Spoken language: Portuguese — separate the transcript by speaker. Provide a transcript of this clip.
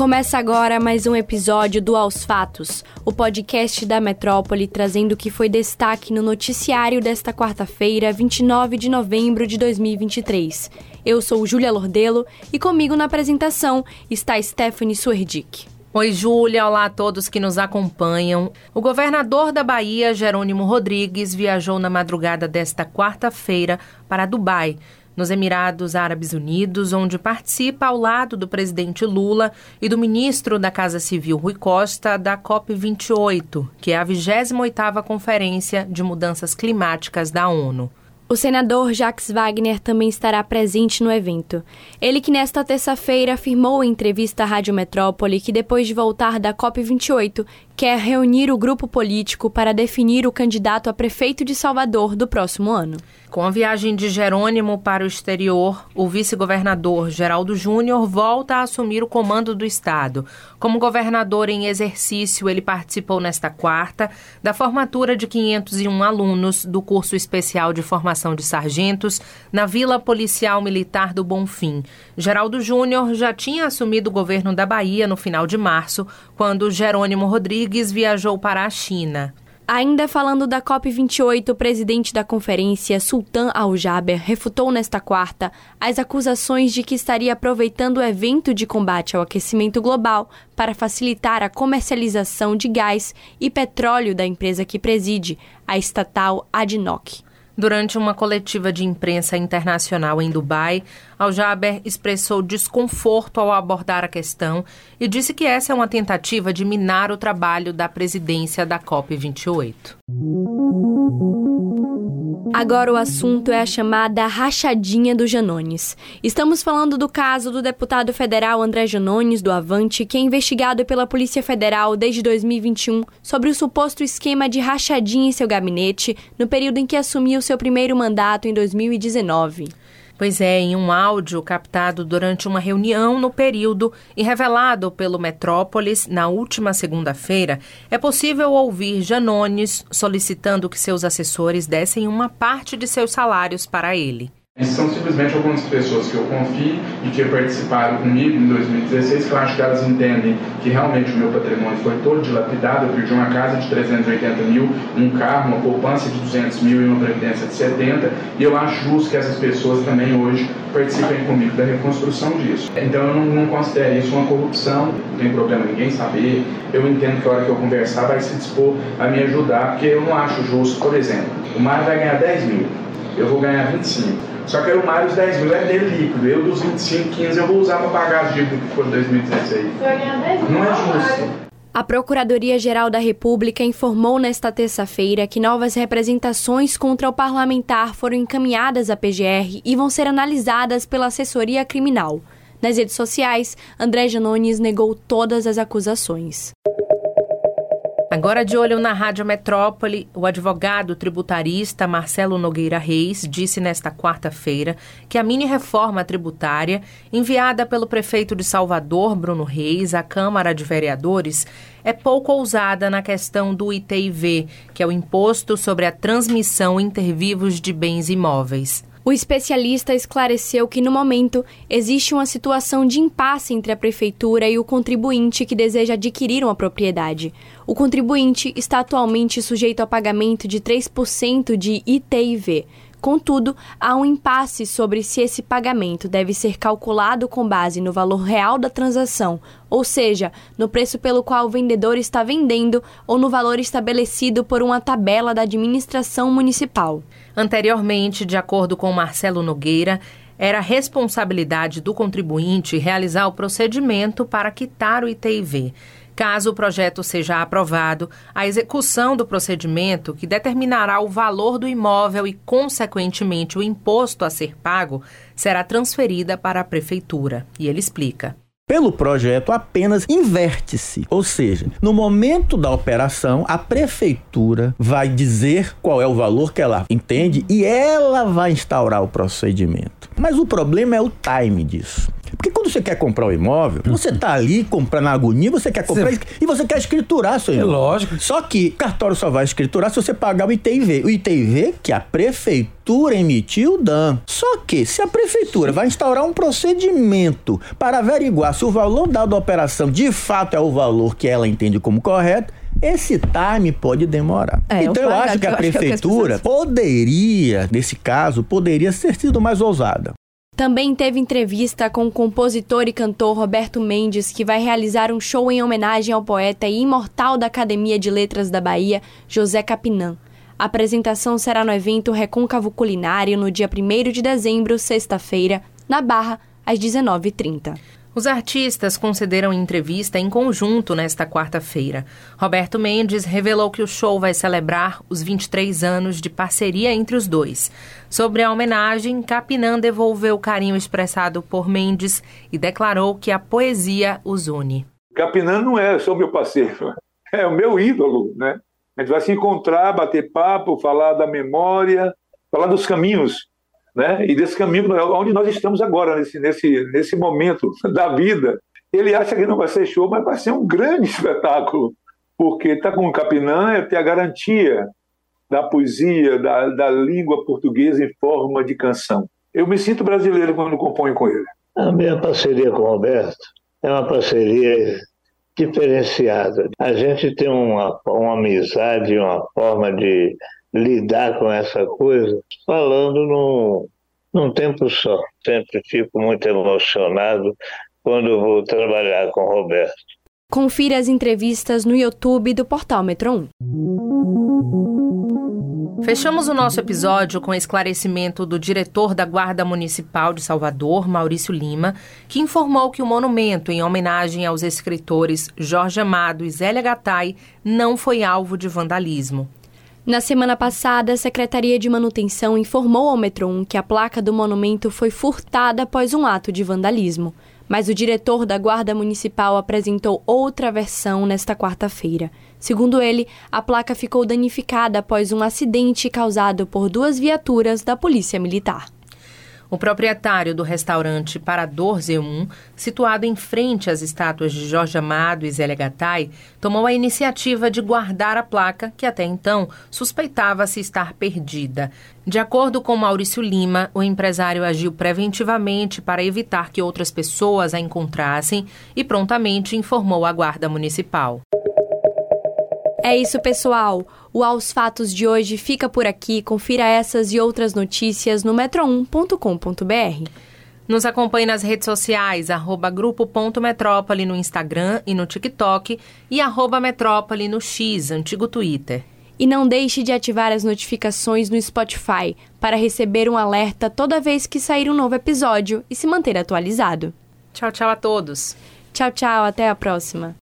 Speaker 1: Começa agora mais um episódio do Aos Fatos, o podcast da Metrópole trazendo o que foi destaque no noticiário desta quarta-feira, 29 de novembro de 2023. Eu sou Júlia Lordelo e comigo na apresentação está Stephanie Suerdick.
Speaker 2: Oi, Júlia. Olá a todos que nos acompanham. O governador da Bahia, Jerônimo Rodrigues, viajou na madrugada desta quarta-feira para Dubai nos Emirados Árabes Unidos, onde participa ao lado do presidente Lula e do ministro da Casa Civil Rui Costa da COP28, que é a 28ª Conferência de Mudanças Climáticas da ONU.
Speaker 1: O senador Jacques Wagner também estará presente no evento. Ele que nesta terça-feira afirmou em entrevista à Rádio Metrópole que depois de voltar da COP28 quer reunir o grupo político para definir o candidato a prefeito de Salvador do próximo ano.
Speaker 2: Com a viagem de Jerônimo para o exterior, o vice-governador Geraldo Júnior volta a assumir o comando do Estado. Como governador em exercício, ele participou nesta quarta da formatura de 501 alunos do curso especial de formação de sargentos na Vila Policial Militar do Bonfim. Geraldo Júnior já tinha assumido o governo da Bahia no final de março, quando Jerônimo Rodrigues viajou para a China.
Speaker 1: Ainda falando da COP28, o presidente da conferência, Sultan Al-Jaber, refutou nesta quarta as acusações de que estaria aproveitando o evento de combate ao aquecimento global para facilitar a comercialização de gás e petróleo da empresa que preside, a estatal ADNOC.
Speaker 2: Durante uma coletiva de imprensa internacional em Dubai, Al-Jaber expressou desconforto ao abordar a questão e disse que essa é uma tentativa de minar o trabalho da presidência da COP28.
Speaker 1: Agora o assunto é a chamada rachadinha do Janones. Estamos falando do caso do deputado federal André Janones, do Avante, que é investigado pela Polícia Federal desde 2021 sobre o suposto esquema de rachadinha em seu gabinete no período em que assumiu seu primeiro mandato em 2019.
Speaker 2: Pois é, em um áudio captado durante uma reunião no período e revelado pelo Metrópolis na última segunda-feira, é possível ouvir Janones solicitando que seus assessores dessem uma parte de seus salários para ele.
Speaker 3: São simplesmente algumas pessoas que eu confio e que participaram comigo em 2016, que eu acho que elas entendem que realmente o meu patrimônio foi todo dilapidado. Eu perdi uma casa de 380 mil, um carro, uma poupança de 200 mil e uma previdência de 70. E eu acho justo que essas pessoas também hoje participem comigo da reconstrução disso. Então eu não, não considero isso uma corrupção, não tem problema ninguém saber. Eu entendo que a hora que eu conversar vai se dispor a me ajudar, porque eu não acho justo, por exemplo, o Mário vai ganhar 10 mil, eu vou ganhar 25. Só que Mário, os 10 mil é dele líquido. Eu, dos 25, 15, eu vou usar para pagar as dívidas que foram em 2016. Você vai ganhar 10 mil? Não é justo.
Speaker 1: A Procuradoria-Geral da República informou nesta terça-feira que novas representações contra o parlamentar foram encaminhadas à PGR e vão ser analisadas pela assessoria criminal. Nas redes sociais, André Janones negou todas as acusações.
Speaker 2: Agora de olho na Rádio Metrópole, o advogado tributarista Marcelo Nogueira Reis disse nesta quarta-feira que a mini-reforma tributária, enviada pelo prefeito de Salvador, Bruno Reis, à Câmara de Vereadores, é pouco ousada na questão do ITIV, que é o Imposto sobre a Transmissão Intervivos de Bens Imóveis.
Speaker 1: O especialista esclareceu que, no momento, existe uma situação de impasse entre a prefeitura e o contribuinte que deseja adquirir uma propriedade. O contribuinte está atualmente sujeito a pagamento de 3% de ITIV. Contudo, há um impasse sobre se esse pagamento deve ser calculado com base no valor real da transação, ou seja, no preço pelo qual o vendedor está vendendo ou no valor estabelecido por uma tabela da administração municipal.
Speaker 2: Anteriormente, de acordo com Marcelo Nogueira, era responsabilidade do contribuinte realizar o procedimento para quitar o ITIV. Caso o projeto seja aprovado, a execução do procedimento, que determinará o valor do imóvel e, consequentemente, o imposto a ser pago, será transferida para a Prefeitura. E ele explica
Speaker 4: pelo projeto apenas inverte-se. Ou seja, no momento da operação, a prefeitura vai dizer qual é o valor que ela entende e ela vai instaurar o procedimento. Mas o problema é o time disso. Porque você quer comprar o um imóvel, você tá ali comprando a agonia, você quer comprar você... e você quer escriturar seu é imóvel.
Speaker 5: É lógico.
Speaker 4: Só que o cartório só vai escriturar se você pagar o ITV. O ITV que a prefeitura emitiu o DAN. Só que se a prefeitura vai instaurar um procedimento para averiguar se o valor dado à operação de fato é o valor que ela entende como correto, esse time pode demorar. É, então eu, acho que a prefeitura que pessoas... poderia, nesse caso, poderia ter sido mais ousada.
Speaker 1: Também teve entrevista com o compositor e cantor Roberto Mendes, que vai realizar um show em homenagem ao poeta e imortal da Academia de Letras da Bahia, José Capinã. A apresentação será no evento Recôncavo Culinário no dia 1 de dezembro, sexta-feira, na Barra, às 19h30.
Speaker 2: Os artistas concederam entrevista em conjunto nesta quarta-feira. Roberto Mendes revelou que o show vai celebrar os 23 anos de parceria entre os dois. Sobre a homenagem, Capinã devolveu o carinho expressado por Mendes e declarou que a poesia os une.
Speaker 6: Capinã não é só meu parceiro, é o meu ídolo, né? A gente vai se encontrar, bater papo, falar da memória, falar dos caminhos né? E desse caminho onde nós estamos agora nesse nesse nesse momento da vida. Ele acha que não vai ser show, mas vai ser um grande espetáculo, porque está com o Capinã ter a garantia da poesia, da, da língua portuguesa em forma de canção. Eu me sinto brasileiro quando componho com ele.
Speaker 7: A minha parceria com o Roberto é uma parceria diferenciada. A gente tem uma, uma amizade, uma forma de lidar com essa coisa falando num, num tempo só. Sempre fico muito emocionado quando vou trabalhar com o Roberto.
Speaker 1: Confira as entrevistas no YouTube do Portal Metro
Speaker 2: 1. Fechamos o nosso episódio com esclarecimento do diretor da Guarda Municipal de Salvador, Maurício Lima, que informou que o monumento em homenagem aos escritores Jorge Amado e Zélia Gattai não foi alvo de vandalismo.
Speaker 1: Na semana passada, a Secretaria de Manutenção informou ao Metron que a placa do monumento foi furtada após um ato de vandalismo. Mas o diretor da Guarda Municipal apresentou outra versão nesta quarta-feira. Segundo ele, a placa ficou danificada após um acidente causado por duas viaturas da Polícia Militar.
Speaker 2: O proprietário do restaurante Parador Z1, situado em frente às estátuas de Jorge Amado e Zélia Gattai, tomou a iniciativa de guardar a placa, que até então suspeitava-se estar perdida. De acordo com Maurício Lima, o empresário agiu preventivamente para evitar que outras pessoas a encontrassem e prontamente informou a Guarda Municipal.
Speaker 1: É isso, pessoal. O Aos Fatos de hoje fica por aqui. Confira essas e outras notícias no metro1.com.br.
Speaker 2: Nos acompanhe nas redes sociais, arroba grupo.metrópole no Instagram e no TikTok e arroba metrópole no X, antigo Twitter.
Speaker 1: E não deixe de ativar as notificações no Spotify para receber um alerta toda vez que sair um novo episódio e se manter atualizado.
Speaker 2: Tchau, tchau a todos.
Speaker 1: Tchau, tchau, até a próxima.